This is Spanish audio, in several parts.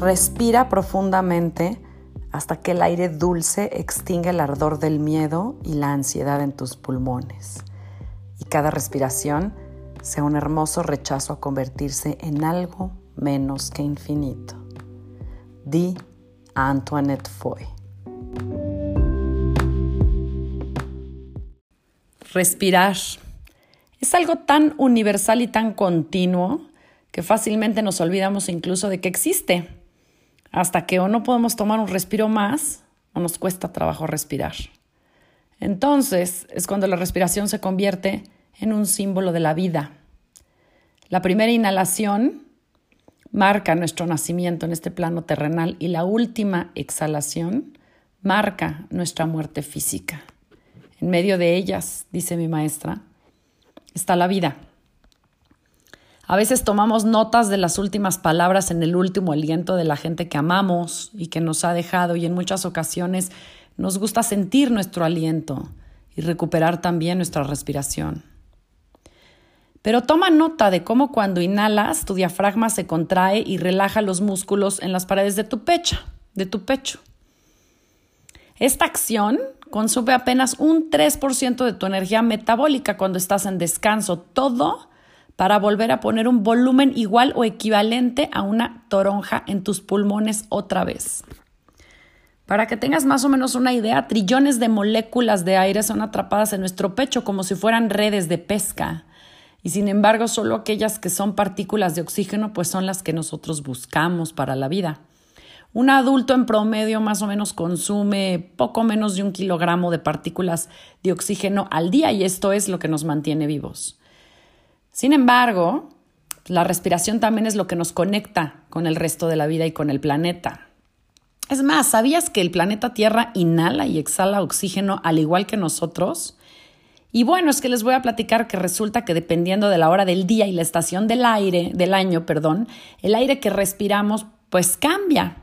Respira profundamente hasta que el aire dulce extinga el ardor del miedo y la ansiedad en tus pulmones. Y cada respiración sea un hermoso rechazo a convertirse en algo menos que infinito. Di a Antoinette Foy. Respirar es algo tan universal y tan continuo que fácilmente nos olvidamos incluso de que existe hasta que o no podemos tomar un respiro más o nos cuesta trabajo respirar. Entonces es cuando la respiración se convierte en un símbolo de la vida. La primera inhalación marca nuestro nacimiento en este plano terrenal y la última exhalación marca nuestra muerte física. En medio de ellas, dice mi maestra, está la vida. A veces tomamos notas de las últimas palabras en el último aliento de la gente que amamos y que nos ha dejado y en muchas ocasiones nos gusta sentir nuestro aliento y recuperar también nuestra respiración. Pero toma nota de cómo cuando inhalas tu diafragma se contrae y relaja los músculos en las paredes de tu pecho, de tu pecho. Esta acción consume apenas un 3% de tu energía metabólica cuando estás en descanso. Todo para volver a poner un volumen igual o equivalente a una toronja en tus pulmones otra vez. Para que tengas más o menos una idea, trillones de moléculas de aire son atrapadas en nuestro pecho como si fueran redes de pesca. Y sin embargo, solo aquellas que son partículas de oxígeno pues son las que nosotros buscamos para la vida. Un adulto en promedio más o menos consume poco menos de un kilogramo de partículas de oxígeno al día y esto es lo que nos mantiene vivos. Sin embargo, la respiración también es lo que nos conecta con el resto de la vida y con el planeta. Es más, ¿sabías que el planeta Tierra inhala y exhala oxígeno al igual que nosotros? Y bueno, es que les voy a platicar que resulta que dependiendo de la hora del día y la estación del aire, del año, perdón, el aire que respiramos pues cambia.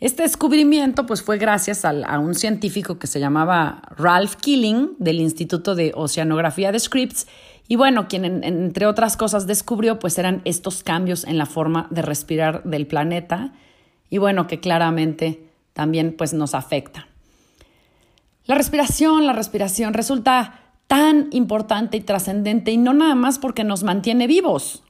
Este descubrimiento pues fue gracias a, a un científico que se llamaba Ralph Killing del Instituto de Oceanografía de Scripps y bueno, quien entre otras cosas descubrió pues eran estos cambios en la forma de respirar del planeta y bueno, que claramente también pues nos afecta. La respiración, la respiración resulta tan importante y trascendente y no nada más porque nos mantiene vivos,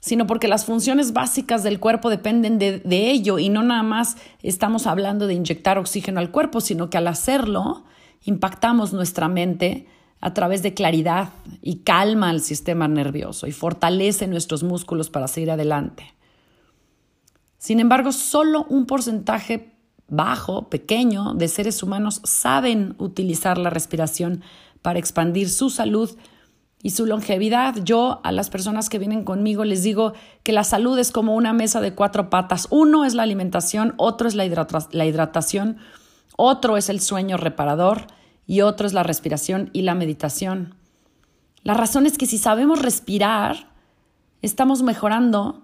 sino porque las funciones básicas del cuerpo dependen de, de, ello y no nada más estamos hablando de inyectar oxígeno al cuerpo, sino que al hacerlo impactamos nuestra mente, a través de claridad y calma al sistema nervioso y fortalece nuestros músculos para seguir adelante. Sin embargo, solo un porcentaje bajo, pequeño, de seres humanos saben utilizar la respiración para expandir su salud y su longevidad. Yo a las personas que vienen conmigo les digo que la salud es como una mesa de cuatro patas. Uno es la alimentación, otro es la, hidratación, otro es el sueño reparador y otro es la respiración y la meditación. La razón es que si sabemos respirar, estamos mejorando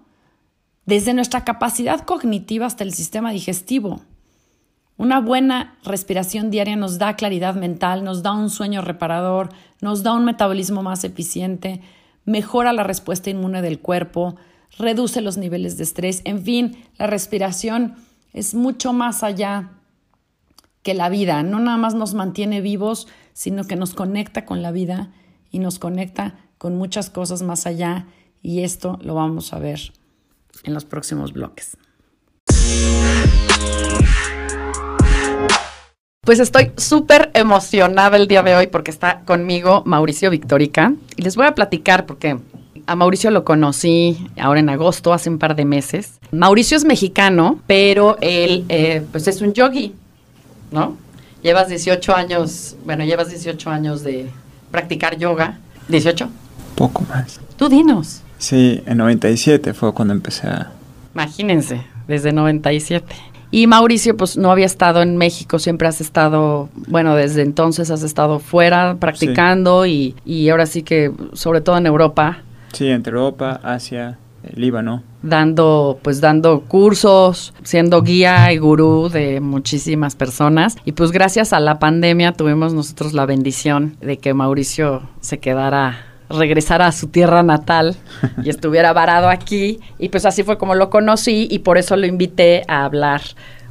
desde nuestra capacidad cognitiva hasta el sistema digestivo. Una buena respiración diaria nos da claridad mental, nos da un sueño reparador, nos da un metabolismo más eficiente, mejora la respuesta inmune del cuerpo, reduce los niveles de estrés, en fin, la respiración es mucho más allá que la vida no nada más nos mantiene vivos, sino que nos conecta con la vida y nos conecta con muchas cosas más allá y esto lo vamos a ver en los próximos bloques. Pues estoy súper emocionada el día de hoy porque está conmigo Mauricio Victorica y les voy a platicar porque a Mauricio lo conocí ahora en agosto, hace un par de meses. Mauricio es mexicano, pero él eh, pues es un yogi ¿no? Llevas 18 años, bueno, llevas 18 años de practicar yoga. ¿18? poco más. Tú dinos. Sí, en 97 fue cuando empecé a... Imagínense, desde 97. Y Mauricio, pues no había estado en México, siempre has estado, bueno, desde entonces has estado fuera practicando y, y ahora sí que, sobre todo en Europa. Sí, entre Europa, Asia, Líbano. Dando, pues dando cursos, siendo guía y gurú de muchísimas personas. Y pues gracias a la pandemia tuvimos nosotros la bendición de que Mauricio se quedara regresara a su tierra natal y estuviera varado aquí. Y pues así fue como lo conocí y por eso lo invité a hablar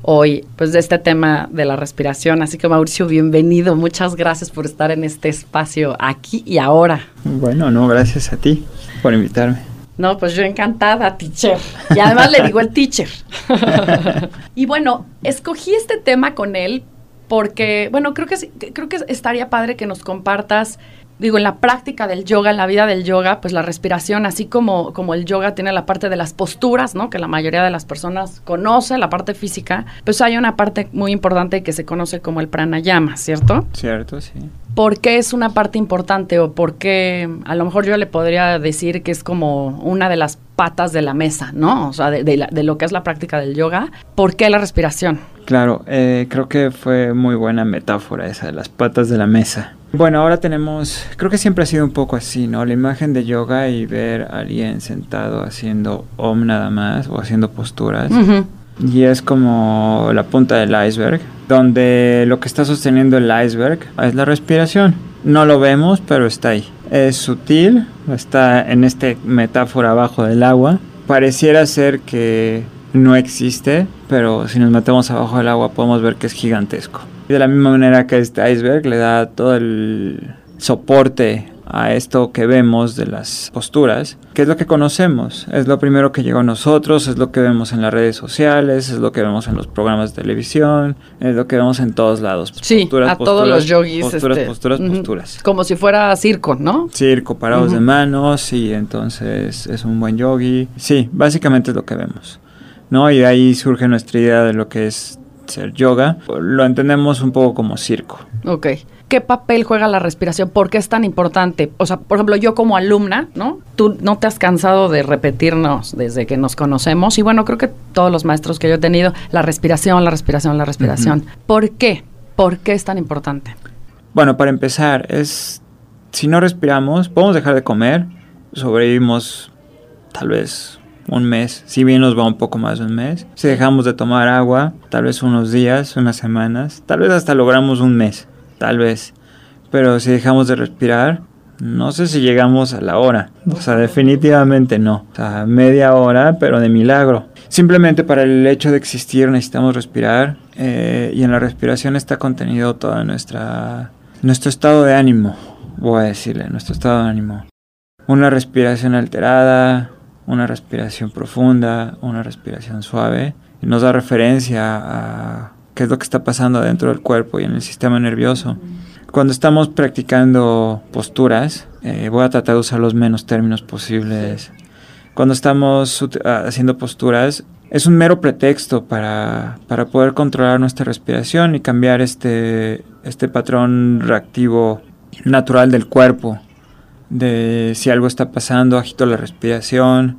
hoy pues de este tema de la respiración. Así que Mauricio, bienvenido. Muchas gracias por estar en este espacio aquí y ahora. Bueno, no, gracias a ti por invitarme. No, pues yo encantada, teacher. Y además le digo el teacher. y bueno, escogí este tema con él porque, bueno, creo que, creo que estaría padre que nos compartas digo, en la práctica del yoga, en la vida del yoga, pues la respiración, así como, como el yoga tiene la parte de las posturas, ¿no? Que la mayoría de las personas conoce, la parte física, pues hay una parte muy importante que se conoce como el pranayama, ¿cierto? Cierto, sí. ¿Por qué es una parte importante o por qué, a lo mejor yo le podría decir que es como una de las patas de la mesa, ¿no? O sea, de, de, lo que es la práctica del yoga. ¿Por qué la respiración? Claro, eh, creo que fue muy buena metáfora esa de las patas de la mesa. Bueno, ahora tenemos, creo que siempre ha sido un poco así, ¿no? La imagen de yoga y ver a alguien sentado haciendo om nada más o haciendo posturas. Y es como la punta del iceberg, donde lo que está sosteniendo el iceberg es la respiración. No lo vemos, pero está ahí. Es sutil, está en esta metáfora abajo del agua. Pareciera ser que no existe, pero si nos metemos abajo del agua podemos ver que es gigantesco. Y de la misma manera que este iceberg le da todo el soporte a esto que vemos de las posturas, que es lo que conocemos, es lo primero que llegó a nosotros, es lo que vemos en las redes sociales, es lo que vemos en los programas de televisión, es lo que vemos en todos lados. Sí, posturas, a todos los yogis. Posturas, este, posturas, posturas. Como si fuera circo, ¿no? Circo, parados de manos, y entonces es un buen yogi. Sí, básicamente es lo que vemos. ¿no? Y de ahí surge nuestra idea de lo que es ser yoga. Lo entendemos un poco como circo. Ok. ¿Qué papel juega la respiración? ¿Por qué es tan importante? O sea, por ejemplo, yo como alumna, ¿no? Tú no te has cansado de repetirnos desde que nos conocemos y bueno, creo que todos los maestros que yo he tenido, la respiración, la respiración, la respiración. ¿Por qué? ¿Por qué es tan importante? Bueno, para empezar, es si no respiramos, podemos dejar de comer, sobrevivimos tal vez un mes, si bien nos va un poco más de un mes. Si dejamos de tomar agua, tal vez unos días, unas semanas, tal vez hasta logramos un mes, tal vez. Pero si dejamos de respirar, no sé si llegamos a la hora. O sea, definitivamente no. O sea, media hora, pero de milagro. Simplemente para el hecho de existir necesitamos respirar eh, y en la respiración está contenido todo nuestro estado de ánimo, voy a decirle, nuestro estado de ánimo. Una respiración alterada, una respiración profunda, una respiración suave, nos da referencia a qué es lo que está pasando dentro del cuerpo y en el sistema nervioso. Cuando estamos practicando posturas, eh, voy a tratar de usar los menos términos posibles. Cuando estamos ah, haciendo posturas, es un mero pretexto para, para, poder controlar nuestra respiración y cambiar este, este patrón reactivo natural del cuerpo de si algo está pasando, agito la respiración.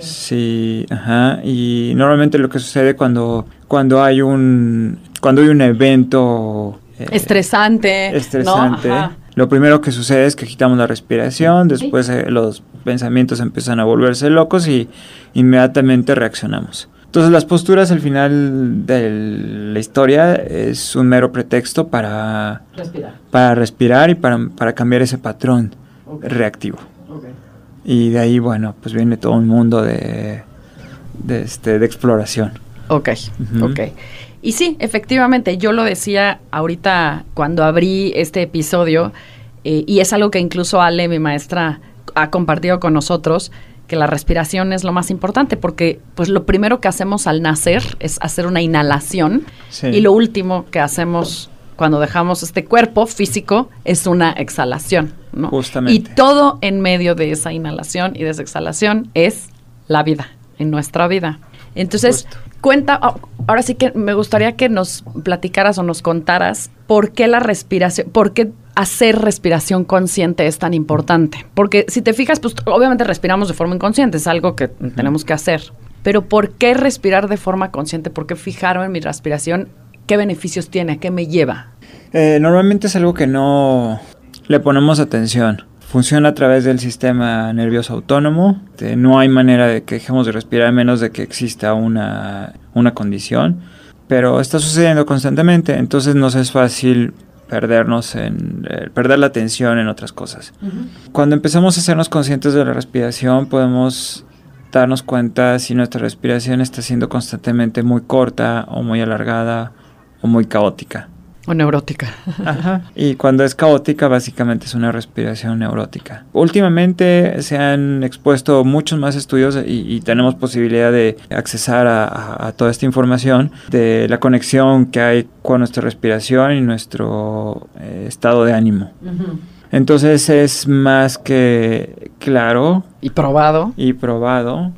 Sí, ajá. Y normalmente lo que sucede cuando, cuando hay un cuando hay un evento eh, estresante, estresante. Lo primero que sucede es que agitamos la respiración, después eh, los pensamientos empiezan a volverse locos y inmediatamente reaccionamos. Entonces las posturas al final de la historia es un mero pretexto para respirar, para respirar y para, para cambiar ese patrón reactivo. Y de ahí, bueno, pues viene todo un mundo de, de, este, de exploración. Ok, ok. Y sí, efectivamente, yo lo decía ahorita cuando abrí este episodio, eh, y es algo que incluso Ale, mi maestra, ha compartido con nosotros, que la respiración es lo más importante, porque pues lo primero que hacemos al nacer es hacer una inhalación, y lo último que hacemos cuando dejamos este cuerpo físico es una exhalación, ¿no? Justamente. Y todo en medio de esa inhalación y de esa exhalación es la vida, en nuestra vida. Entonces, Cuenta, oh, ahora sí que me gustaría que nos platicaras o nos contaras por qué la respiración, por qué hacer respiración consciente es tan importante. Porque si te fijas, pues obviamente respiramos de forma inconsciente, es algo que tenemos que hacer. Pero ¿por qué respirar de forma consciente? ¿Por qué fijaron en mi respiración? ¿Qué beneficios tiene? ¿A qué me lleva? Eh, normalmente es algo que no le ponemos atención. Funciona a través del sistema nervioso autónomo. no hay manera de que dejemos de respirar a menos de que exista una, una condición. Pero está sucediendo constantemente, entonces nos es fácil perdernos en eh, perder la atención en otras cosas. Cuando empezamos a hacernos conscientes de la respiración, podemos darnos cuenta si nuestra respiración está siendo constantemente muy corta o muy alargada o muy caótica. O neurótica. Ajá. Y cuando es caótica, básicamente es una respiración neurótica. Últimamente se han expuesto muchos más estudios y, tenemos posibilidad de accesar a, toda esta información de la conexión que hay con nuestra respiración y nuestro eh, estado de ánimo. Entonces es más que claro. Y probado. Y probado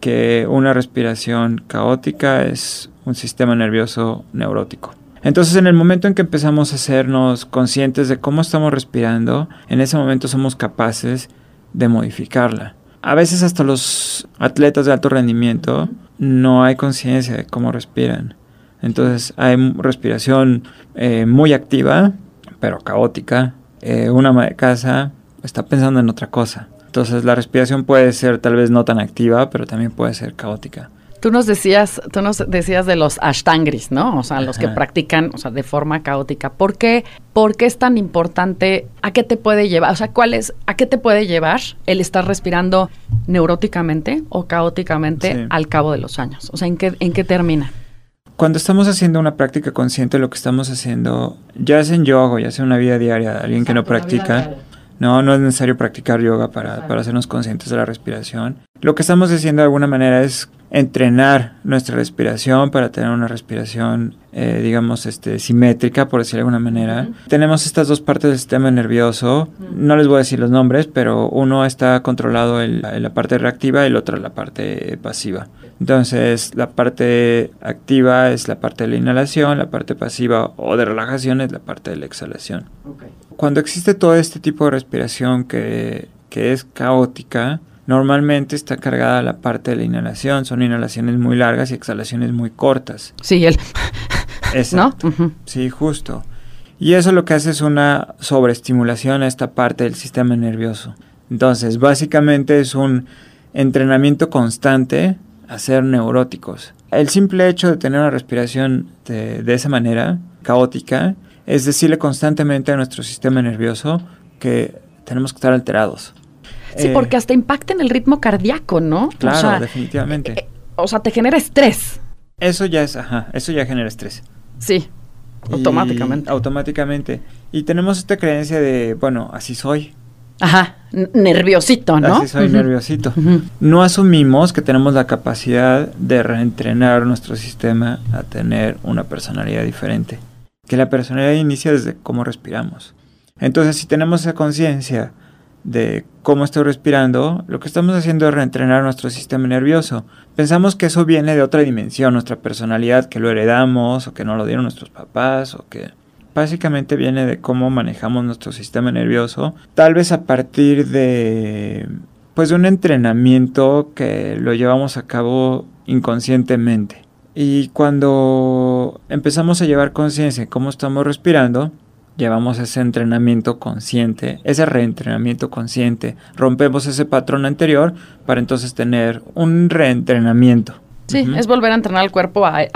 que una respiración caótica es un sistema nervioso neurótico. Entonces en el momento en que empezamos a hacernos conscientes de cómo estamos respirando, en ese momento somos capaces de modificarla. A veces hasta los atletas de alto rendimiento no hay conciencia de cómo respiran. Entonces hay respiración eh, muy activa, pero caótica. Eh, una ama de casa está pensando en otra cosa. Entonces la respiración puede ser tal vez no tan activa, pero también puede ser caótica. Tú nos decías, tú nos decías de los ashtangris, ¿no? O sea, los que practican, o sea, de forma caótica. ¿Por qué, ¿Por qué es tan importante? ¿A qué te puede llevar? O sea, ¿cuál es, a qué te puede llevar el estar respirando neuróticamente o caóticamente al cabo de los años? O sea, ¿en qué, en qué termina? Cuando estamos haciendo una práctica consciente, lo que estamos haciendo, ya sea en yoga, ya sea una vida diaria, alguien que no practica, no, no es necesario practicar yoga para, para hacernos conscientes de la respiración. Lo que estamos haciendo de alguna manera es entrenar nuestra respiración para tener una respiración, eh, digamos, este, simétrica, por decirlo de alguna manera. Tenemos estas dos partes del sistema nervioso, no les voy a decir los nombres, pero uno está controlado en, la parte reactiva y el otro en la parte pasiva. Entonces, la parte activa es la parte de la inhalación, la parte pasiva o de relajación es la parte de la exhalación. Cuando existe todo este tipo de respiración que, que es caótica, Normalmente está cargada la parte de la inhalación, son inhalaciones muy largas y exhalaciones muy cortas. Sí, él. ¿No? Sí, justo. Y eso lo que hace es una sobreestimulación a esta parte del sistema nervioso. Entonces, básicamente es un entrenamiento constante a ser neuróticos. El simple hecho de tener una respiración de, de esa manera, caótica, es decirle constantemente a nuestro sistema nervioso que tenemos que estar alterados. Sí, eh, porque hasta impacta en el ritmo cardíaco, ¿no? Claro, definitivamente. Eh, o sea, te genera estrés. Eso ya es, ajá, eso ya genera estrés. Sí, automáticamente. automáticamente. Y tenemos esta creencia de, bueno, así soy. Ajá, nerviosito, ¿no? Así soy nerviosito. No asumimos que tenemos la capacidad de reentrenar nuestro sistema a tener una personalidad diferente. Que la personalidad inicia desde cómo respiramos. Entonces, si tenemos esa conciencia de cómo estoy respirando, lo que estamos haciendo es reentrenar nuestro sistema nervioso. Pensamos que eso viene de otra dimensión, nuestra personalidad, que lo heredamos o que no lo dieron nuestros papás o que básicamente viene de cómo manejamos nuestro sistema nervioso, tal vez a partir de pues de un entrenamiento que lo llevamos a cabo inconscientemente. Y cuando empezamos a llevar conciencia de cómo estamos respirando, llevamos ese entrenamiento consciente, ese reentrenamiento consciente, rompemos ese patrón anterior para entonces tener un reentrenamiento. Sí, es volver a entrenar al cuerpo a,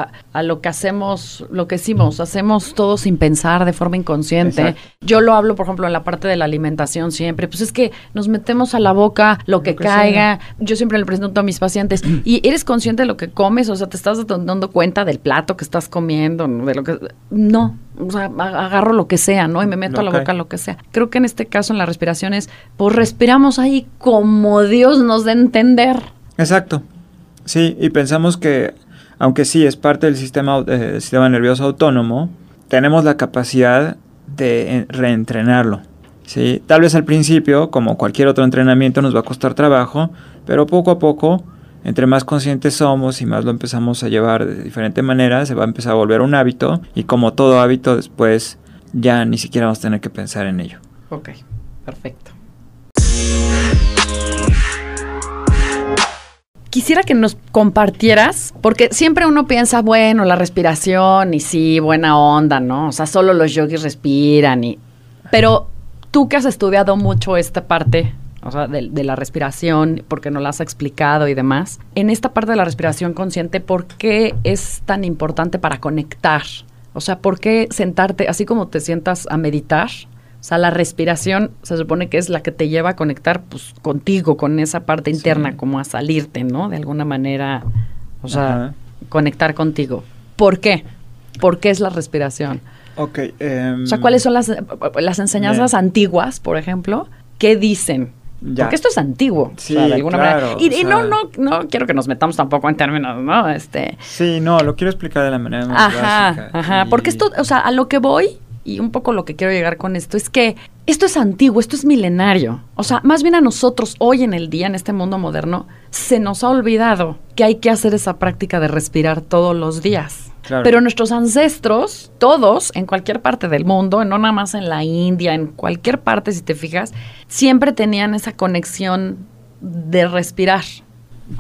lo que hacemos, lo que hicimos, hacemos todo sin pensar de forma inconsciente. Yo lo hablo, por ejemplo, en la parte de la alimentación siempre, pues es que nos metemos a la boca lo que, caiga. Yo siempre le presento a mis pacientes, ¿y eres consciente de lo que comes? O sea, ¿te estás dando cuenta del plato que estás comiendo? De lo que... No, o sea, agarro lo que sea, ¿no? Y me meto a la boca lo que sea. Creo que en este caso, en la respiración es, pues respiramos ahí como Dios nos dé entender. Exacto. Sí, y pensamos que, aunque sí es parte del sistema, eh, sistema nervioso autónomo, tenemos la capacidad de reentrenarlo. ¿sí? Tal vez al principio, como cualquier otro entrenamiento, nos va a costar trabajo, pero poco a poco entre más conscientes somos y más lo empezamos a llevar de diferente manera, se va a empezar a volver un hábito y como todo hábito después ya ni siquiera vamos a tener que pensar en ello. Ok, perfecto. Quisiera que nos compartieras, porque siempre uno piensa, bueno, la respiración y sí, buena onda, ¿no? O sea, solo los yogis respiran y... Pero tú que has estudiado mucho esta parte, o sea, de, la respiración, porque nos la has explicado y demás, en esta parte de la respiración consciente, ¿por qué es tan importante para conectar? O sea, ¿por qué sentarte, así como te sientas a meditar, o sea, la respiración se supone que es la que te lleva a conectar pues contigo, con esa parte interna, sí. como a salirte, ¿no? De alguna manera, o sea, Ajá. conectar contigo. ¿Por qué? ¿Por qué es la respiración? Ok. Um, o sea, ¿cuáles son las, las enseñanzas bien. antiguas, por ejemplo? ¿Qué dicen? Ya. Porque esto es antiguo, sí, o sea, de alguna claro, manera. Y, o y sea, no, no, no quiero que nos metamos tampoco en términos, ¿no? Este. Sí, no, lo quiero explicar de la manera más ajá, básica. Ajá, y... porque esto, o sea, a lo que voy y un poco lo que quiero llegar con esto es que esto es antiguo, esto es milenario. O sea, más bien a nosotros hoy en el día, en este mundo moderno, se nos ha olvidado que hay que hacer esa práctica de respirar todos los días. Claro. Pero nuestros ancestros, todos, en cualquier parte del mundo, no nada más en la India, en cualquier parte, si te fijas, siempre tenían esa conexión de respirar.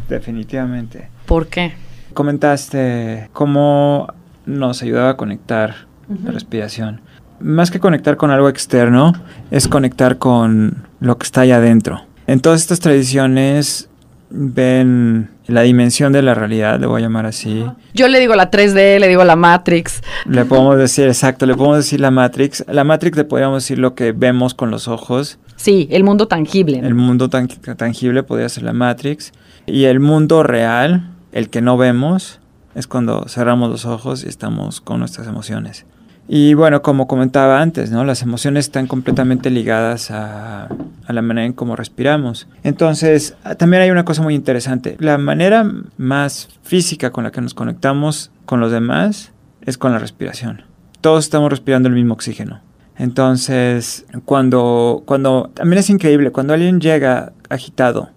Definitivamente. ¿Por qué? Comentaste cómo nos ayudaba a conectar uh -huh. la respiración más que conectar con algo externo, es conectar con lo que está allá adentro. En todas estas tradiciones ven la dimensión de la realidad, le voy a llamar así. Yo le digo la 3D, le digo la Matrix. Le podemos decir, exacto, le podemos decir la Matrix. La Matrix le podríamos decir lo que vemos con los ojos. Sí, el mundo tangible. ¿no? El mundo tan tangible podría ser la Matrix. Y el mundo real, el que no vemos, es cuando cerramos los ojos y estamos con nuestras emociones. Y bueno, como comentaba antes, ¿no? Las emociones están completamente ligadas a, a, la manera en cómo respiramos. Entonces, también hay una cosa muy interesante. La manera más física con la que nos conectamos con los demás es con la respiración. Todos estamos respirando el mismo oxígeno. Entonces, cuando, cuando, también es increíble, cuando alguien llega agitado,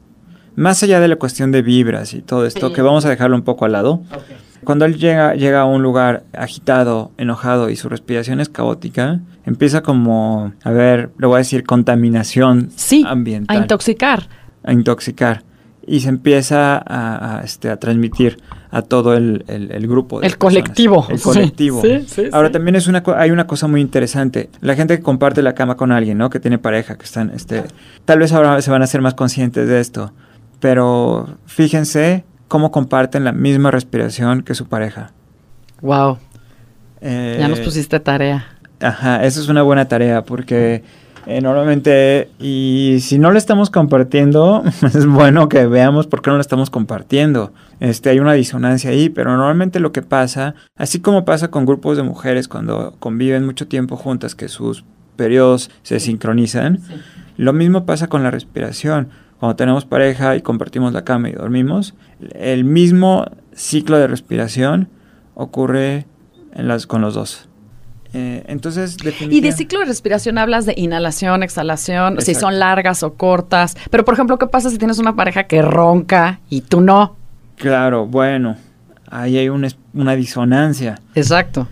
más allá de la cuestión de vibras y todo esto, sí. que vamos a dejarlo un poco al lado, okay. Cuando él llega, llega a un lugar agitado, enojado y su respiración es caótica, empieza como, a ver, le voy a decir contaminación sí, ambiental. A intoxicar. A intoxicar. Y se empieza a, a, este, a transmitir a todo el, el, el grupo. el colectivo. El colectivo. Sí, sí, Ahora también es una, hay una cosa muy interesante. La gente que comparte la cama con alguien, ¿no? Que tiene pareja, que están, este, tal vez ahora se van a ser más conscientes de esto. Pero fíjense cómo comparten la misma respiración que su pareja. Wow. Eh, ya nos pusiste tarea. Ajá, eso es una buena tarea porque eh, normalmente, y si no lo estamos compartiendo, es bueno que veamos por qué no lo estamos compartiendo. Este, hay una disonancia ahí, pero normalmente lo que pasa, así como pasa con grupos de mujeres cuando conviven mucho tiempo juntas, que sus periodos se sincronizan, sí. lo mismo pasa con la respiración cuando tenemos pareja y compartimos la cama y dormimos, el mismo ciclo de respiración ocurre en las, con los dos. Eh, entonces, Y de ciclo de respiración hablas de inhalación, exhalación, Exacto. si son largas o cortas. Pero, por ejemplo, ¿qué pasa si tienes una pareja que ronca y tú no? Claro, bueno, ahí hay una, una disonancia. Exacto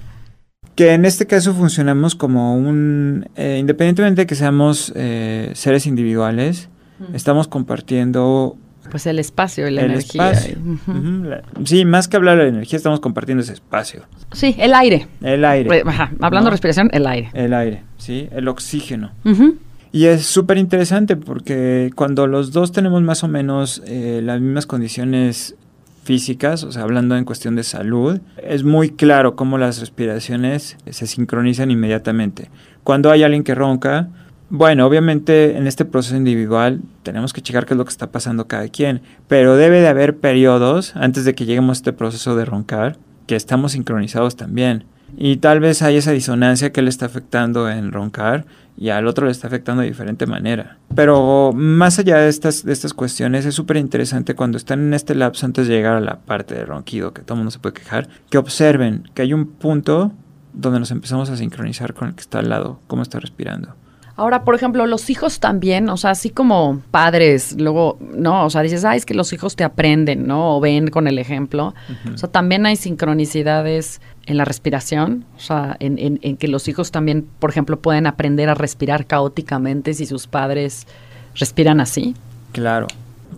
que en este caso funcionamos como un, eh, independientemente de que seamos eh, seres individuales, estamos compartiendo pues el espacio y la el energía. Espacio. Uh -huh. Sí, más que hablar de la energía, estamos compartiendo ese espacio. Sí, el aire. El aire. Ajá. Hablando ¿no? de respiración, el aire. El aire, sí, el oxígeno. Uh -huh. Y es súper interesante porque cuando los dos tenemos más o menos eh, las mismas condiciones físicas, o sea, hablando en cuestión de salud, es muy claro cómo las respiraciones se sincronizan inmediatamente. Cuando hay alguien que ronca, bueno, obviamente en este proceso individual tenemos que checar qué es lo que está pasando cada quien, pero debe de haber periodos antes de que lleguemos a este proceso de roncar que estamos sincronizados también. Y tal vez hay esa disonancia que le está afectando en roncar y al otro le está afectando de diferente manera. Pero más allá de estas, de estas cuestiones, es súper interesante cuando están en este lapso antes de llegar a la parte de ronquido, que todo el mundo se puede quejar, que observen que hay un punto donde nos empezamos a sincronizar con el que está al lado, cómo está respirando. Ahora, por ejemplo, los hijos también, o sea, así como padres, luego, no, o sea, dices, ay, es que los hijos te aprenden, ¿no? O ven con el ejemplo. O sea, también hay sincronicidades en la respiración, o sea, en, en, en, que los hijos también, por ejemplo, pueden aprender a respirar caóticamente si sus padres respiran así. Claro,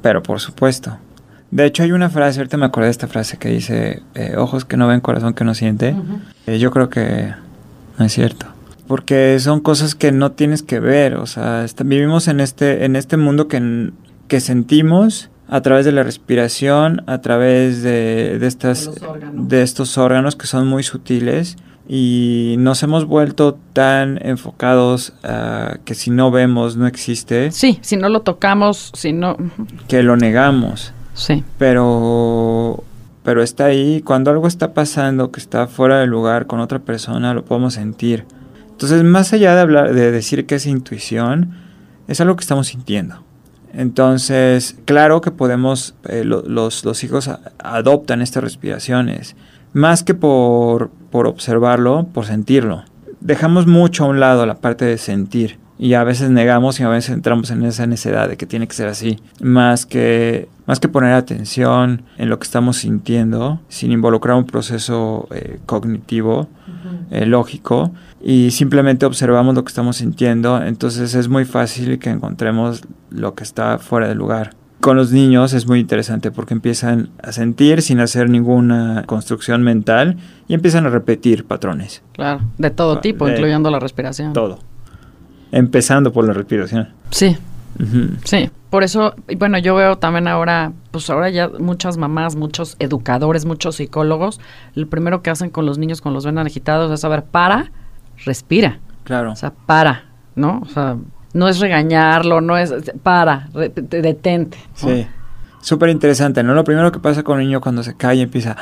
pero por supuesto. De hecho, hay una frase, ahorita me acordé de esta frase que dice, eh, ojos que no ven, corazón que no siente. Uh -huh. eh, yo creo que no es cierto. Porque son cosas que no tienes que ver, o sea, está, vivimos en este, en este mundo que, que sentimos a través de la respiración, a través de, de estas, de estos órganos que son muy sutiles y nos hemos vuelto tan enfocados uh, que si no vemos no existe. Sí, si no lo tocamos, si no... Que lo negamos. Sí. Pero, pero está ahí. Cuando algo está pasando que está fuera del lugar con otra persona, lo podemos sentir. Entonces, más allá de hablar, de decir que es intuición, es algo que estamos sintiendo. Entonces, claro que podemos, eh, lo, los, los hijos a, adoptan estas respiraciones, más que por, por observarlo, por sentirlo. Dejamos mucho a un lado la parte de sentir y a veces negamos y a veces entramos en esa necesidad de que tiene que ser así, más que, más que poner atención en lo que estamos sintiendo, sin involucrar un proceso eh, cognitivo, uh -huh. eh, lógico, y simplemente observamos lo que estamos sintiendo, entonces es muy fácil que encontremos lo que está fuera de lugar. Con los niños es muy interesante porque empiezan a sentir sin hacer ninguna construcción mental y empiezan a repetir patrones. Claro, de todo tipo, de incluyendo la respiración. Todo. Empezando por la respiración. Sí. Uh -huh. Sí. Por eso, bueno, yo veo también ahora, pues ahora ya muchas mamás, muchos educadores, muchos psicólogos, lo primero que hacen con los niños cuando los ven agitados es saber, para, respira. Claro. O sea, para, ¿no? O sea, no es regañarlo, no es, para, re, detente. ¿no? Sí. Súper interesante, ¿no? Lo primero que pasa con un niño cuando se cae y empieza,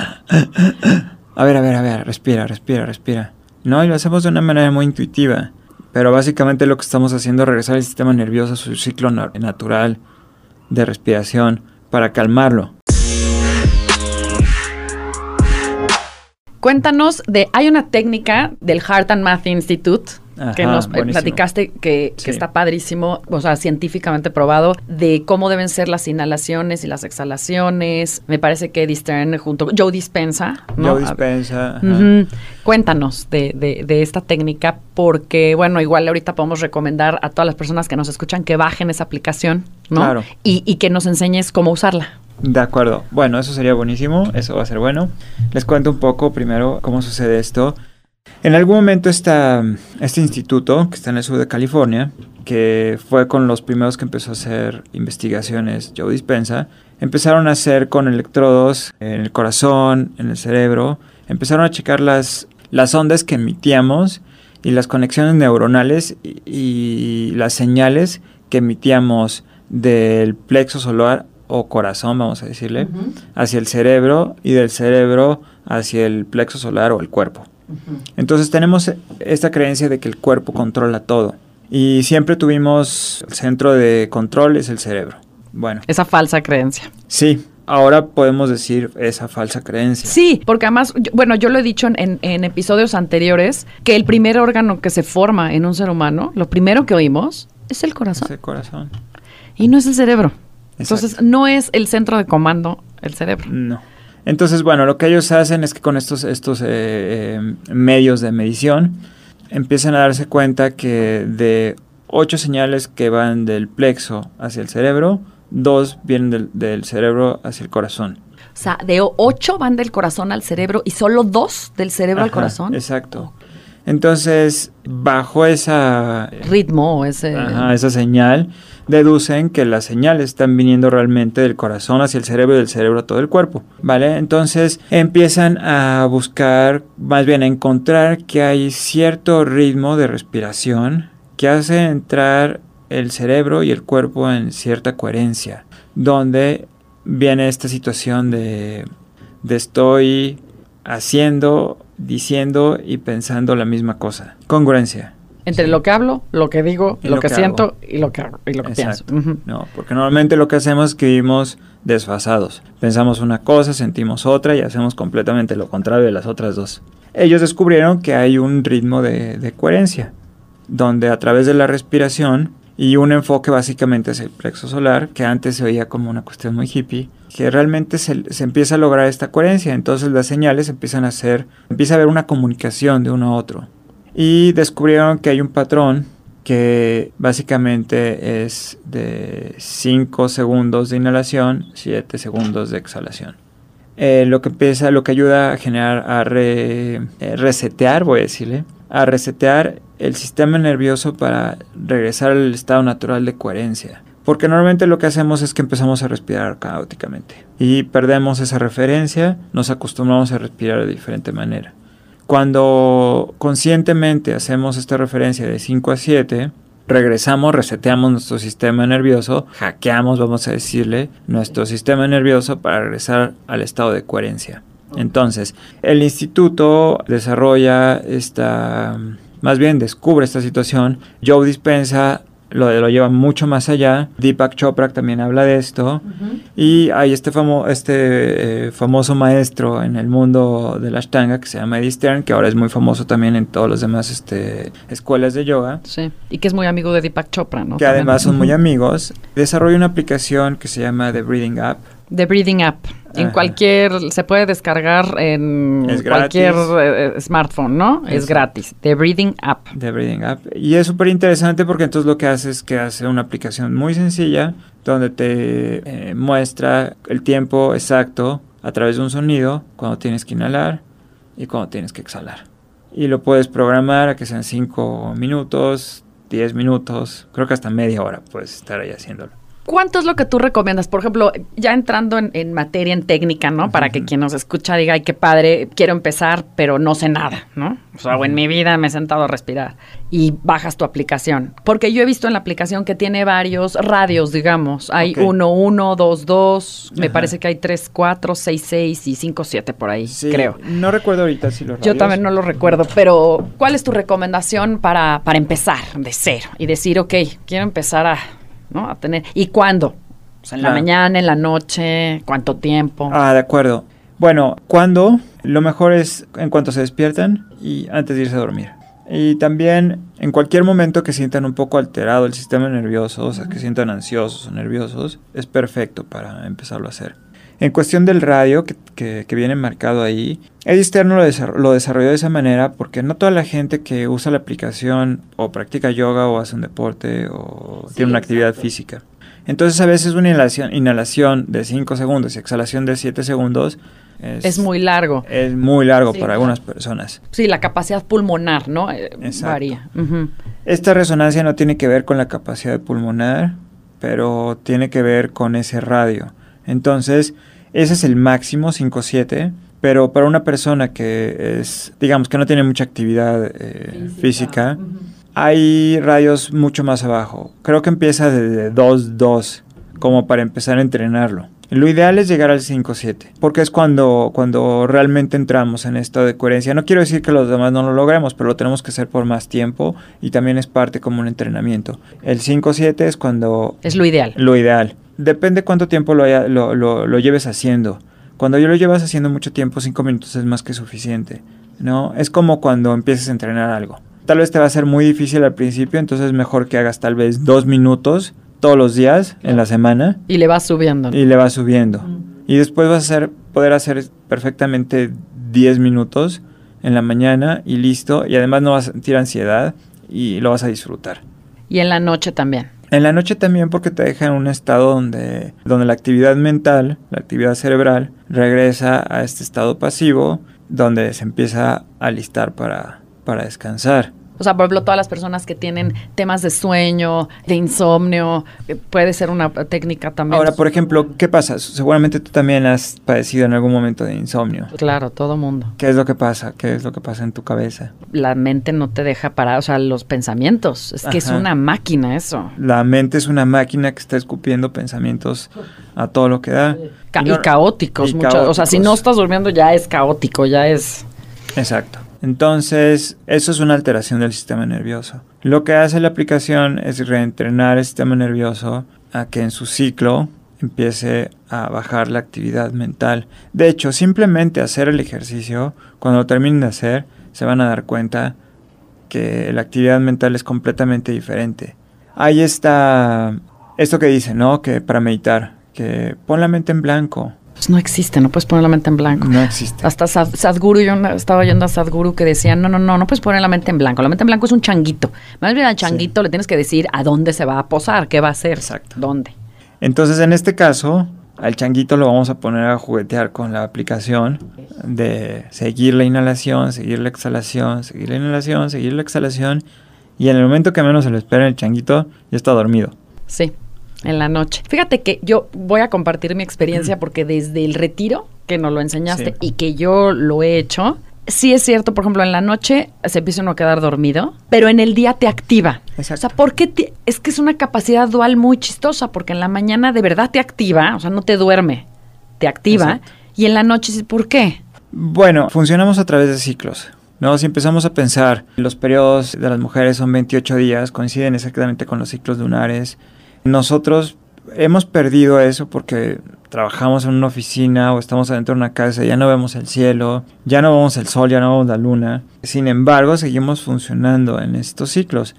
a ver, a ver, a ver, respira, respira, respira. No, y lo hacemos de una manera muy intuitiva. Pero básicamente lo que estamos haciendo es regresar el sistema nervioso a su ciclo natural de respiración para calmarlo. Cuéntanos de, hay una técnica del Heart and Math Institute Ajá, que nos buenísimo. platicaste que, sí. que, está padrísimo, o sea, científicamente probado, de cómo deben ser las inhalaciones y las exhalaciones. Me parece que Eddie Stern junto Joe Dispensa. ¿no? Joe Dispensa. Uh -huh. Cuéntanos de, de, de, esta técnica, porque, bueno, igual ahorita podemos recomendar a todas las personas que nos escuchan que bajen esa aplicación, ¿no? Claro. Y, y que nos enseñes cómo usarla. De acuerdo. Bueno, eso sería buenísimo. Eso va a ser bueno. Les cuento un poco primero cómo sucede esto. En algún momento este instituto, que está en el sur de California, que fue con los primeros que empezó a hacer investigaciones Joe Dispensa, empezaron a hacer con electrodos en el corazón, en el cerebro, empezaron a checar las, las ondas que emitíamos y las conexiones neuronales y las señales que emitíamos del plexo solar o corazón, vamos a decirle, uh -huh. hacia el cerebro y del cerebro hacia el plexo solar o el cuerpo. Uh -huh. Entonces tenemos esta creencia de que el cuerpo controla todo. Y siempre tuvimos el centro de control es el cerebro. Bueno. Esa falsa creencia. Sí, ahora podemos decir esa falsa creencia. Sí, porque además, yo, bueno, yo lo he dicho en, en, en, episodios anteriores, que el primer órgano que se forma en un ser humano, lo primero que oímos, es el corazón. Es el corazón. Y no es el cerebro. Exacto. Entonces, no es el centro de comando el cerebro. No. Entonces, bueno, lo que ellos hacen es que con estos, estos eh, eh, medios de medición empiezan a darse cuenta que de ocho señales que van del plexo hacia el cerebro, dos vienen del, del cerebro hacia el corazón. O sea, de ocho van del corazón al cerebro y solo dos del cerebro Ajá, al corazón. Exacto. Entonces, bajo esa ritmo, ese ajá, esa señal, deducen que las señales están viniendo realmente del corazón hacia el cerebro y del cerebro a todo el cuerpo, ¿vale? Entonces empiezan a buscar, más bien a encontrar que hay cierto ritmo de respiración que hace entrar el cerebro y el cuerpo en cierta coherencia, donde viene esta situación de, de estoy haciendo, diciendo y pensando la misma cosa. Congruencia. Entre sí. lo que hablo, lo que digo, lo, lo, que, que siento y lo que hago y lo que Exacto. pienso. Uh -huh. No, porque normalmente lo que hacemos es que vivimos desfasados. Pensamos una cosa, sentimos otra y hacemos completamente lo contrario de las otras dos. Ellos descubrieron que hay un ritmo de, de coherencia. donde a través de la respiración y un enfoque básicamente es el plexo solar, que antes se veía como una cuestión muy hippie, que realmente se, se, empieza a lograr esta coherencia, entonces las señales empiezan a ser, empieza a haber una comunicación de uno a otro. Y descubrieron que hay un patrón que básicamente es de 5 segundos de inhalación, 7 segundos de exhalación. Eh, lo que empieza, lo que ayuda a generar, a re, eh, resetear, voy a decirle, a resetear el sistema nervioso para regresar al estado natural de coherencia. Porque normalmente lo que hacemos es que empezamos a respirar caóticamente y perdemos esa referencia, nos acostumbramos a respirar de diferente manera. Cuando conscientemente hacemos esta referencia de 5 a 7, regresamos, reseteamos nuestro sistema nervioso, hackeamos, vamos a decirle, nuestro sistema nervioso para regresar al estado de coherencia. Entonces, el instituto desarrolla esta, más bien descubre esta situación. Joe Dispensa lo, lo lleva mucho más allá. Deepak Chopra también habla de esto. Y hay este, famo este eh, famoso maestro en el mundo de la Ashtanga que se llama Eddie Stern, que ahora es muy famoso también en todas las demás este, escuelas de yoga. Sí, y que es muy amigo de Deepak Chopra, ¿no? Que además son muy amigos. Desarrolla una aplicación que se llama The Breathing App. The Breathing App. En cualquier, se puede descargar en cualquier eh, smartphone, ¿no? Es gratis. The Breathing App. The Breathing App. Y es súper interesante porque entonces lo que hace es que hace una aplicación muy sencilla donde te eh, muestra el tiempo exacto a través de un sonido cuando tienes que inhalar y cuando tienes que exhalar. Y lo puedes programar a que sean 5 minutos, 10 minutos, creo que hasta media hora puedes estar ahí haciéndolo. ¿Cuánto es lo que tú recomiendas? Por ejemplo, ya entrando en, materia, en técnica, ¿no? Para que quien nos escucha diga, ay, qué padre, quiero empezar, pero no sé nada, ¿no? O sea, en mi vida me he sentado a respirar. Y bajas tu aplicación. Porque yo he visto en la aplicación que tiene varios radios, digamos. Hay 1, 1, 2, 2, me parece que hay 3, 4, 6, 6 y 5, 7 por ahí, creo. No recuerdo ahorita si los radios. Yo también no lo recuerdo, pero ¿cuál es tu recomendación para, para empezar de cero? Y decir, ok, quiero empezar a ¿no? A tener. ¿Y cuándo? O sea, en la mañana, en la noche, cuánto tiempo. Ah, de acuerdo. Bueno, ¿cuándo? Lo mejor es en cuanto se despiertan y antes de irse a dormir. Y también en cualquier momento que sientan un poco alterado el sistema nervioso, o sea, que sientan ansiosos o nerviosos, es perfecto para empezarlo a hacer. En cuestión del radio que, que, viene marcado ahí, Eddie Stern lo, lo, desarrolló de esa manera porque no toda la gente que usa la aplicación o practica yoga o hace un deporte o tiene una actividad física. Entonces a veces una inhalación, inhalación de 5 segundos y exhalación de 7 segundos es, muy largo. Es muy largo para algunas personas. Sí, la capacidad pulmonar, ¿no? Eh, varía. Esta resonancia no tiene que ver con la capacidad pulmonar, pero tiene que ver con ese radio. Entonces, ese es el máximo, 5-7. Pero para una persona que es, digamos, que no tiene mucha actividad eh, física, hay radios mucho más abajo. Creo que empieza desde 2-2, como para empezar a entrenarlo. Lo ideal es llegar al 5-7, porque es cuando, cuando realmente entramos en esto de coherencia. No quiero decir que los demás no lo logremos, pero lo tenemos que hacer por más tiempo y también es parte como un entrenamiento. El 5-7 es cuando... Es lo ideal. Lo ideal. Depende cuánto tiempo lo, lo, lo, lleves haciendo. Cuando yo lo llevas haciendo mucho tiempo, cinco minutos es más que suficiente. ¿no? Es como cuando empieces a entrenar algo. Tal vez te va a ser muy difícil al principio, entonces es mejor que hagas tal vez dos minutos todos los días en la semana. Y le vas subiendo. Y le vas subiendo. Y después vas a hacer, poder hacer perfectamente 10 minutos en la mañana y listo. Y además no vas a sentir ansiedad y lo vas a disfrutar. Y en la noche también. En la noche también porque te deja en un estado donde, donde la actividad mental, la actividad cerebral, regresa a este estado pasivo, donde se empieza a listar para, para descansar. O sea, por ejemplo, todas las personas que tienen temas de sueño, de insomnio, eh, puede ser una técnica también. Ahora, por ejemplo, ¿qué pasa? Seguramente tú también has padecido en algún momento de insomnio. Claro, todo mundo. ¿Qué es lo que pasa? ¿Qué es lo que pasa en tu cabeza? La mente no te deja parar, o sea, los pensamientos. Es que es una máquina eso. La mente es una máquina que está escupiendo pensamientos a todo lo que da. y, caóticos, O sea, si no estás durmiendo ya es caótico, ya es... Exacto. Entonces, eso es una alteración del sistema nervioso. Lo que hace la aplicación es reentrenar el sistema nervioso a que en su ciclo empiece a bajar la actividad mental. De hecho, simplemente hacer el ejercicio, cuando lo terminen de hacer, se van a dar cuenta que la actividad mental es completamente diferente. Ahí está esto que dice, ¿no? Que para meditar, que pon la mente en blanco. Pues no existe, no puedes poner la mente en blanco. No existe. Hasta Sadhguru, yo estaba oyendo a Sadhguru que decía, no, no, no, no puedes poner la mente en blanco. La mente en blanco es un changuito. Más bien al changuito le tienes que decir a dónde se va a posar, qué va a hacer, Exacto. dónde. Entonces, en este caso, al changuito lo vamos a poner a juguetear con la aplicación de seguir la inhalación, seguir la exhalación, seguir la inhalación, seguir la exhalación. Y en el momento que menos se lo espera, el changuito ya está dormido. Sí, en la noche. Fíjate que yo voy a compartir mi experiencia porque desde el retiro que nos lo enseñaste Sí. y que yo lo he hecho, sí es cierto, por ejemplo, en la noche se empieza uno a quedar dormido, pero en el día te activa. Exacto. O sea, ¿por qué te- es que es una capacidad dual muy chistosa? Porque en la mañana de verdad te activa, o sea, no te duerme, te activa. Exacto. Y en la noche, ¿por qué? Bueno, funcionamos a través de ciclos. ¿no? Si empezamos a pensar, los periodos de las mujeres son 28 días, coinciden exactamente con los ciclos lunares. Nosotros hemos perdido eso porque trabajamos en una oficina o estamos adentro de una casa, ya no vemos el cielo, ya no vemos el sol, ya no vemos la luna. Sin embargo, seguimos funcionando en estos ciclos.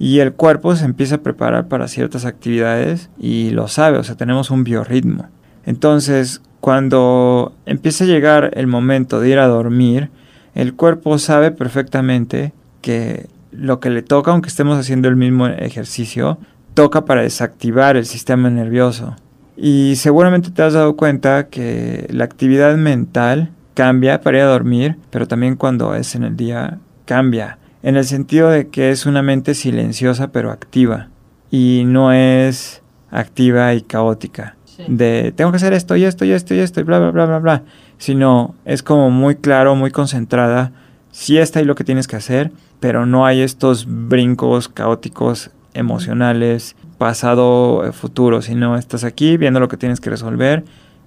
Y el cuerpo se empieza a preparar para ciertas actividades y lo sabe, o sea, tenemos un biorritmo. Entonces, cuando empieza a llegar el momento de ir a dormir, el cuerpo sabe perfectamente que lo que le toca, aunque estemos haciendo el mismo ejercicio, toca para desactivar el sistema nervioso. Y seguramente te has dado cuenta que la actividad mental cambia para ir a dormir, pero también cuando es en el día cambia. En el sentido de que es una mente silenciosa pero activa. Y no es activa y caótica. De tengo que hacer esto y esto y esto y esto y bla bla bla bla bla. Sino es como muy claro, muy concentrada. Sí está ahí lo que tienes que hacer, pero no hay estos brincos caóticos emocionales, pasado, eh, futuro, sino estás aquí viendo lo que tienes que resolver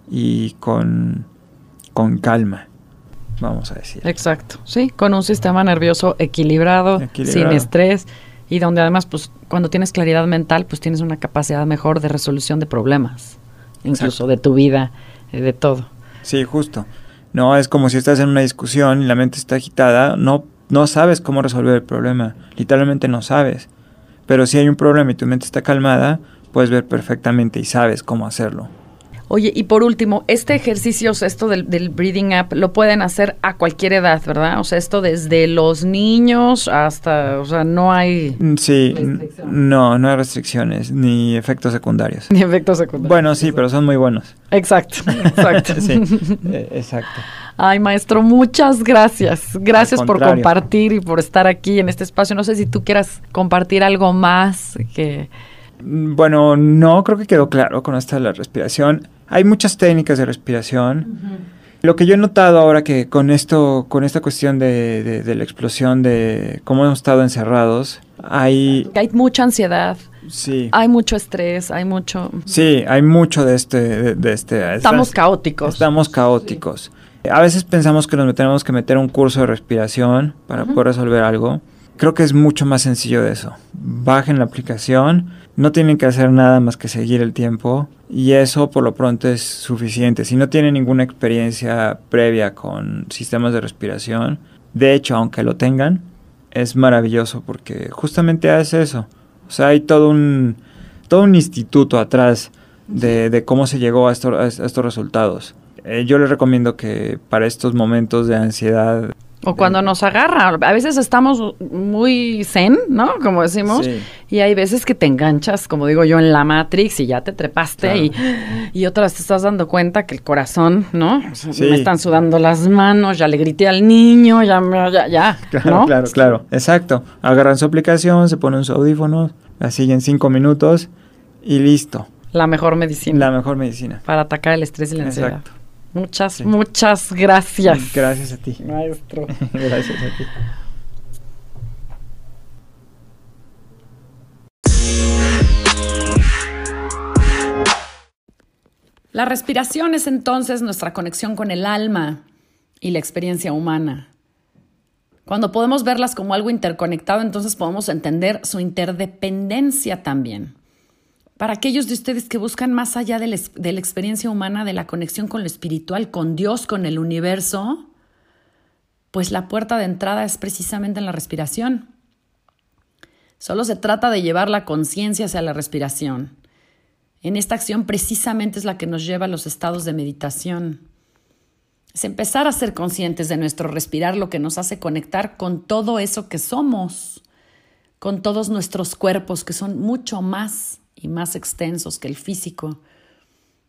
y con, con calma, vamos a decir. Exacto, sí, con un sistema nervioso equilibrado, Equilibrado. sin estrés y donde además, pues, cuando tienes claridad mental, pues tienes una capacidad mejor de resolución de problemas, incluso Exacto. de tu vida, eh, de todo. Sí, justo. No, es como si estás en una discusión y la mente está agitada, no, no sabes cómo resolver el problema, literalmente no sabes. Pero si hay un problema y tu mente está calmada, puedes ver perfectamente y sabes cómo hacerlo. Oye, y por último, este ejercicio, o sea, esto del, del breathing up, lo pueden hacer a cualquier edad, ¿verdad? O sea, esto desde los niños hasta, o sea, no hay Mm, Sí, no, no hay restricciones ni efectos secundarios. ni efectos secundarios. Bueno, sí, pero son muy buenos. Exacto, exacto. sí, eh, exacto. Ay, maestro, muchas gracias. Gracias por compartir y por estar aquí en este espacio. No sé si tú quieras compartir algo más que... Mm, Bueno, no, creo que quedó claro con esta de la respiración. Hay muchas técnicas de respiración. Lo que yo he notado ahora que con esto, con esta cuestión de, de- de la explosión de cómo hemos estado encerrados, hay, Hay mucha ansiedad, sí, hay mucho estrés, hay mucho... sí, hay mucho de este, de, de este. Estamos estas- caóticos. Estamos caóticos. A veces pensamos que nos tenemos que meter a un curso de respiración para poder resolver algo. Creo que es mucho más sencillo de eso. Bajen la aplicación, no tienen que hacer nada más que seguir el tiempo y eso por lo pronto es suficiente. Si no tienen ninguna experiencia previa con sistemas de respiración, de hecho, aunque lo tengan, es maravilloso porque justamente hace eso. O sea, hay todo un, todo un instituto atrás de, de cómo se llegó a, esto- a estos resultados. Eh, yo les recomiendo que para estos momentos de ansiedad... O cuando nos agarra. A veces estamos muy zen, ¿no? Como decimos. Sí. Y hay veces que te enganchas, como digo yo, en la Matrix y ya te trepaste Claro. y, y otras te estás dando cuenta que el corazón, ¿no? O sea, Sí. Me están sudando las manos, ya le grité al niño, ya, ya, ya, Claro, ¿no? claro, claro. Exacto. Agarran su aplicación, se ponen sus audífonos, la siguen cinco minutos y listo. La mejor medicina La mejor medicina. para atacar el estrés y la ansiedad. Exacto. Muchas, Sí. muchas gracias. Gracias a ti. Maestro. Gracias a ti. La respiración es entonces nuestra conexión con el alma y la experiencia humana. Cuando podemos verlas como algo interconectado, entonces podemos entender su interdependencia también. Para aquellos de ustedes que buscan más allá de la, experiencia humana, de la conexión con lo espiritual, con Dios, con el universo, Pues la puerta de entrada es precisamente en la respiración. Solo se trata de llevar la conciencia hacia la respiración. En esta acción precisamente es la que nos lleva a los estados de meditación. Es empezar a ser conscientes de nuestro respirar lo que nos hace conectar con todo eso que somos, con todos nuestros cuerpos que son mucho más y más extensos que el físico.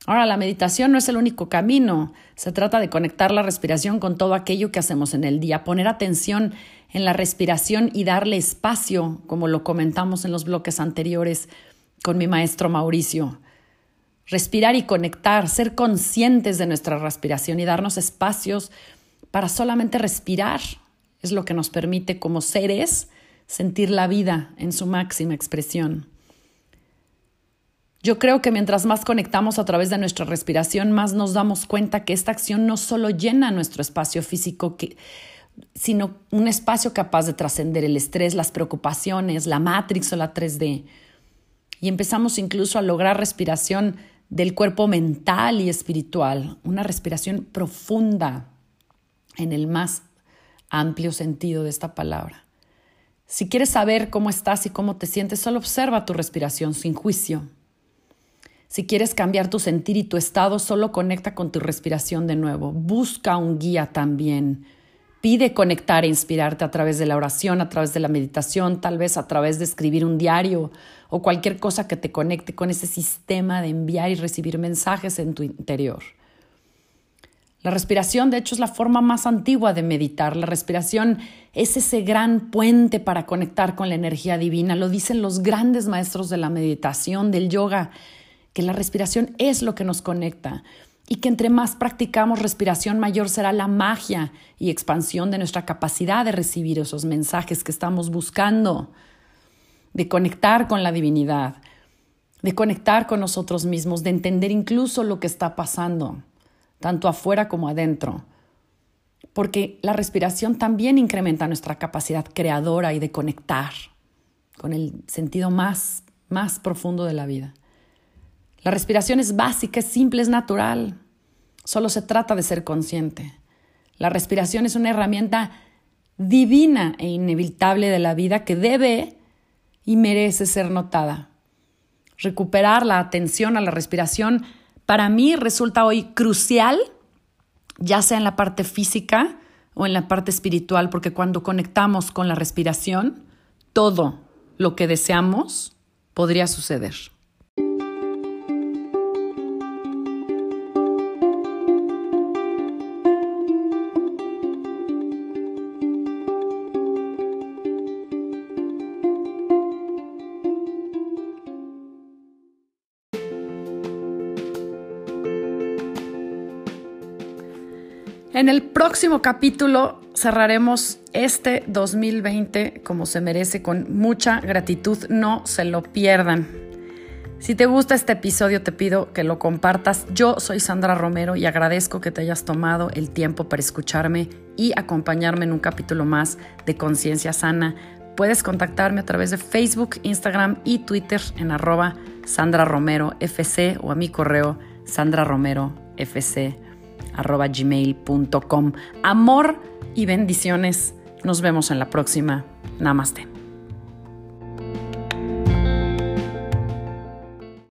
Ahora, la meditación no es el único camino. Se trata de conectar la respiración con todo aquello que hacemos en el día, poner atención en la respiración y darle espacio, como lo comentamos en los bloques anteriores con mi maestro Mauricio. Respirar y conectar, ser conscientes de nuestra respiración y darnos espacios para solamente respirar es lo que nos permite como seres sentir la vida en su máxima expresión. Yo creo que mientras más conectamos a través de nuestra respiración, más nos damos cuenta que esta acción no solo llena nuestro espacio físico, sino un espacio capaz de trascender el estrés, las preocupaciones, la Matrix o la 3D. Y empezamos incluso a lograr respiración del cuerpo mental y espiritual, una respiración profunda en el más amplio sentido de esta palabra. Si quieres saber cómo estás y cómo te sientes, solo observa tu respiración sin juicio. Si quieres cambiar tu sentir y tu estado, solo conecta con tu respiración de nuevo. Busca un guía también Pide conectar e inspirarte a través de la oración, a través de la meditación, tal vez a través de escribir un diario o cualquier cosa que te conecte con ese sistema de enviar y recibir mensajes en tu interior. La respiración, de hecho, es la forma más antigua de meditar. La respiración es ese gran puente para conectar con la energía divina. Lo dicen los grandes maestros de la meditación, del yoga, que la respiración es lo que nos conecta y que entre más practicamos respiración mayor será la magia y expansión de nuestra capacidad de recibir esos mensajes que estamos buscando, de conectar con la divinidad, de conectar con nosotros mismos, de entender incluso lo que está pasando, tanto afuera como adentro. Porque la respiración también incrementa nuestra capacidad creadora y de conectar con el sentido más, más profundo de la vida. La respiración es básica, es simple, es natural. Solo se trata de ser consciente. La respiración es una herramienta divina e inevitable de la vida que debe y merece ser notada. Recuperar la atención a la respiración para mí resulta hoy crucial, ya sea en la parte física o en la parte espiritual, porque cuando conectamos con la respiración, todo lo que deseamos podría suceder. En el próximo capítulo cerraremos este 2020 como se merece con mucha gratitud. No se lo pierdan. Si te gusta este episodio te pido que lo compartas. Yo soy Sandra Romero y agradezco que te hayas tomado el tiempo para escucharme y acompañarme en un capítulo más de Conciencia Sana. Puedes contactarme a través de Facebook, Instagram y Twitter en arroba Sandra Romero FC o a mi correo Sandra Romero FC gmail.com. Amor y bendiciones. Nos vemos en la próxima. Namaste.